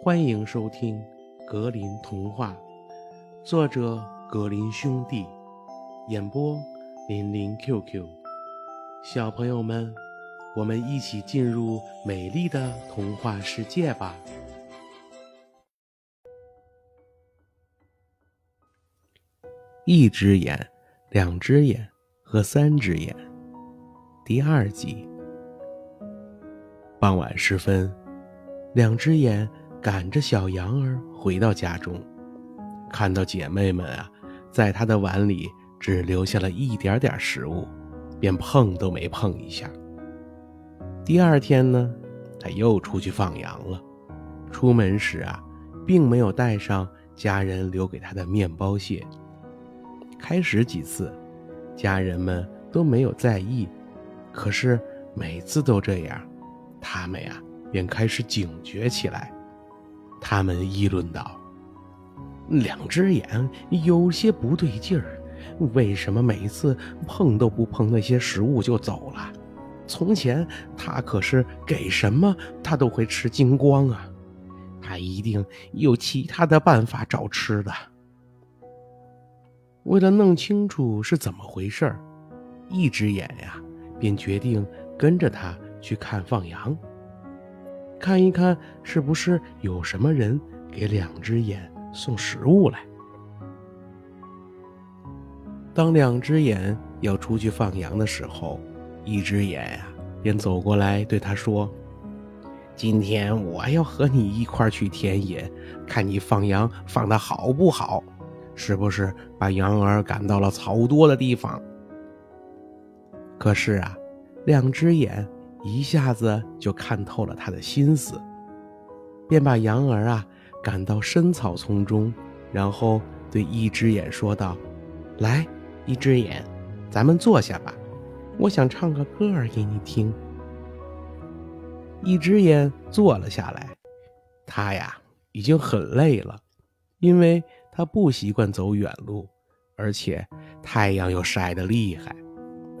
欢迎收听《格林童话》，作者格林兄弟，演播林林 QQ。小朋友们，我们一起进入美丽的童话世界吧！一只眼，两只眼和三只眼，第二集。傍晚时分，两只眼赶着小羊儿回到家中，看到姐妹们啊，在他的碗里只留下了一点点食物，便碰都没碰一下。第二天呢，他又出去放羊了。出门时啊，并没有带上家人留给他的面包屑。开始几次，家人们都没有在意，可是每次都这样，他们呀便开始警觉起来。他们议论道：“两只眼有些不对劲儿，为什么每次碰都不碰那些食物就走了？从前他可是给什么他都会吃精光啊！他一定有其他的办法找吃的。”为了弄清楚是怎么回事儿，一只眼呀，便决定跟着他去看放羊，看一看是不是有什么人给两只眼送食物来。当两只眼要出去放羊的时候，一只眼呀，便走过来对他说：“今天我要和你一块去田野，看你放羊放的好不好。”是不是把羊儿赶到了草多的地方？可是啊，两只眼一下子就看透了他的心思，便把羊儿啊赶到深草丛中，然后对一只眼说道：“来，一只眼，咱们坐下吧，我想唱个歌儿给你听。”一只眼坐了下来，他呀已经很累了，因为。他不习惯走远路，而且太阳又晒得厉害，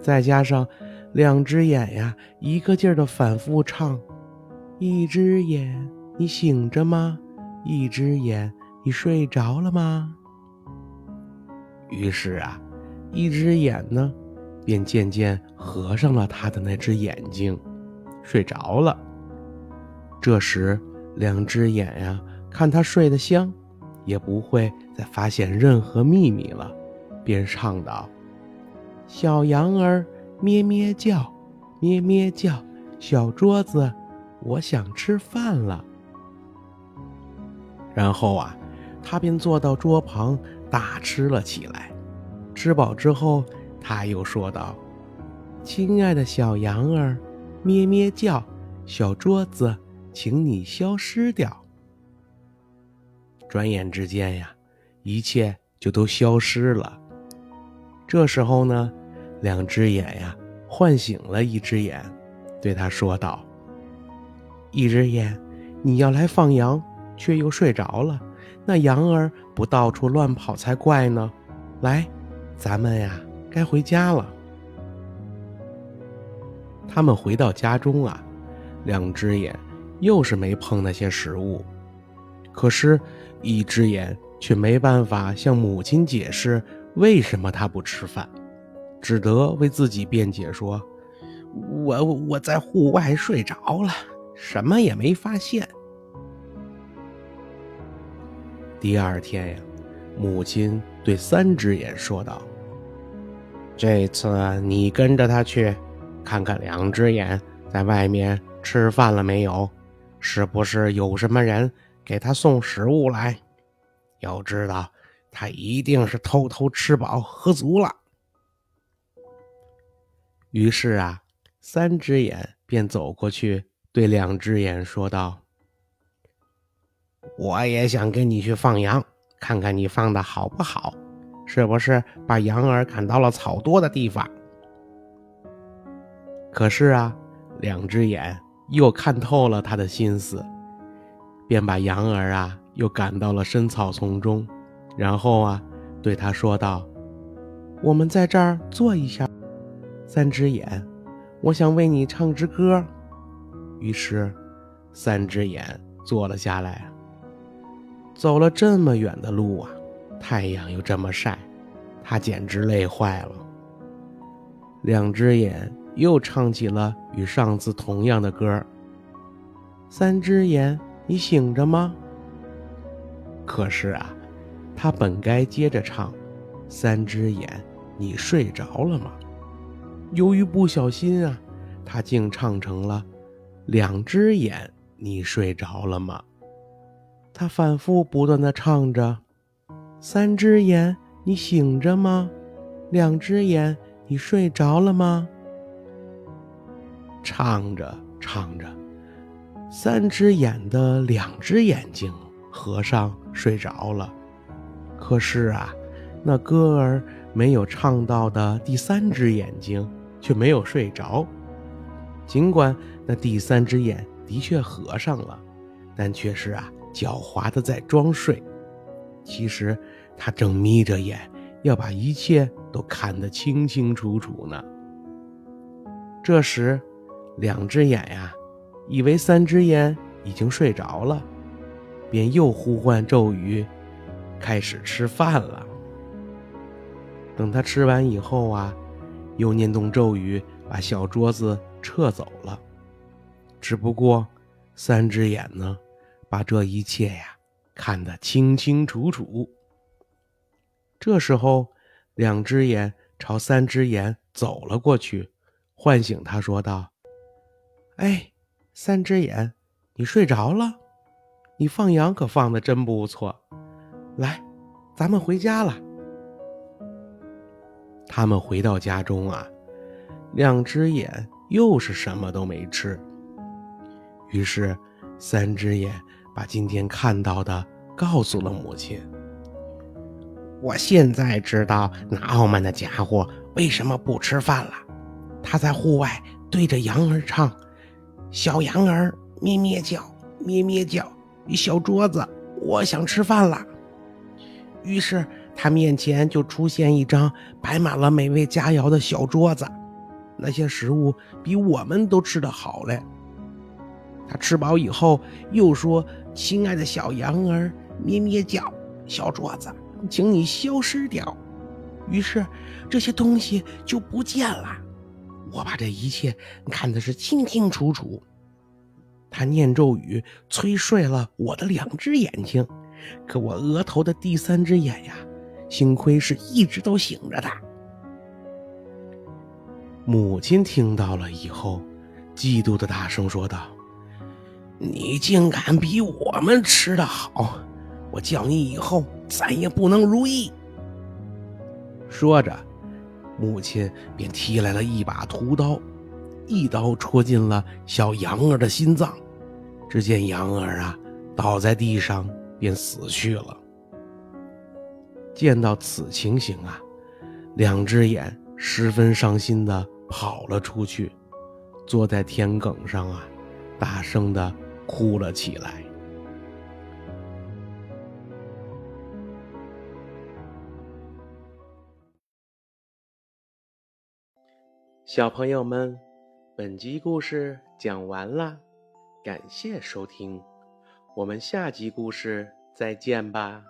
再加上两只眼呀，一个劲儿的反复唱：“一只眼，你醒着吗？一只眼，你睡着了吗？”于是啊，一只眼呢，便渐渐合上了他的那只眼睛，睡着了。这时，两只眼呀，看他睡得香。也不会再发现任何秘密了，便唱道：“小羊儿咩咩叫，咩咩叫，小桌子，我想吃饭了。”然后啊，他便坐到桌旁大吃了起来。吃饱之后，他又说道：“亲爱的小羊儿，咩咩叫，小桌子，请你消失掉。”转眼之间呀，一切就都消失了。这时候呢，两只眼呀唤醒了一只眼，对他说道：“一只眼，你要来放羊，却又睡着了，那羊儿不到处乱跑才怪呢。来，咱们呀该回家了。”他们回到家中啊，两只眼又是没碰那些食物，可是。一只眼却没办法向母亲解释为什么他不吃饭，只得为自己辩解说：“我我在户外睡着了，什么也没发现。”第二天呀，母亲对三只眼说道：“这次你跟着他去，看看两只眼在外面吃饭了没有，是不是有什么人？”给他送食物来，要知道他一定是偷偷吃饱喝足了。于是啊，三只眼便走过去，对两只眼说道：“我也想跟你去放羊，看看你放的好不好，是不是把羊儿赶到了草多的地方？”可是啊，两只眼又看透了他的心思。便把羊儿啊又赶到了深草丛中，然后啊对他说道：“我们在这儿坐一下，三只眼，我想为你唱支歌。”于是，三只眼坐了下来，走了这么远的路啊，太阳又这么晒，他简直累坏了。两只眼又唱起了与上次同样的歌三只眼，你醒着吗？”可是啊，他本该接着唱：“三只眼，你睡着了吗？”由于不小心啊，他竟唱成了：“两只眼，你睡着了吗？”他反复不断的唱着：“三只眼，你醒着吗？两只眼，你睡着了吗？”唱着唱着，三只眼的两只眼睛。和尚睡着了，可是啊，那歌儿没有唱到的第三只眼睛却没有睡着。尽管那第三只眼的确合上了，但却是啊狡猾的在装睡。其实他正眯着眼，要把一切都看得清清楚楚呢。这时，两只眼呀，以为三只眼已经睡着了。便又呼唤咒语，开始吃饭了。等他吃完以后啊，又念动咒语，把小桌子撤走了。只不过，三只眼呢，把这一切呀看得清清楚楚。这时候，两只眼朝三只眼走了过去，唤醒他，说道：“哎，三只眼，你睡着了？”你放羊可放的真不错，来，咱们回家了。他们回到家中啊，两只眼又是什么都没吃。于是，三只眼把今天看到的告诉了母亲。我现在知道那傲慢的家伙为什么不吃饭了。他在户外对着羊儿唱：“小羊儿咩咩叫，咩咩叫。”小桌子，我想吃饭了。于是他面前就出现一张摆满了美味佳肴的小桌子，那些食物比我们都吃得好嘞。他吃饱以后又说：“亲爱的小羊儿，咩咩叫，小桌子，请你消失掉。”于是这些东西就不见了。我把这一切看的是清清楚楚。他念咒语，催睡了我的两只眼睛，可我额头的第三只眼呀，幸亏是一直都醒着的。母亲听到了以后，嫉妒的大声说道：“你竟敢比我们吃的好！我叫你以后再也不能如意。”说着，母亲便提来了一把屠刀。一刀戳进了小羊儿的心脏，只见羊儿啊倒在地上，便死去了。见到此情形啊，两只眼十分伤心的跑了出去，坐在田埂上啊，大声的哭了起来。小朋友们。本集故事讲完了，感谢收听，我们下集故事再见吧。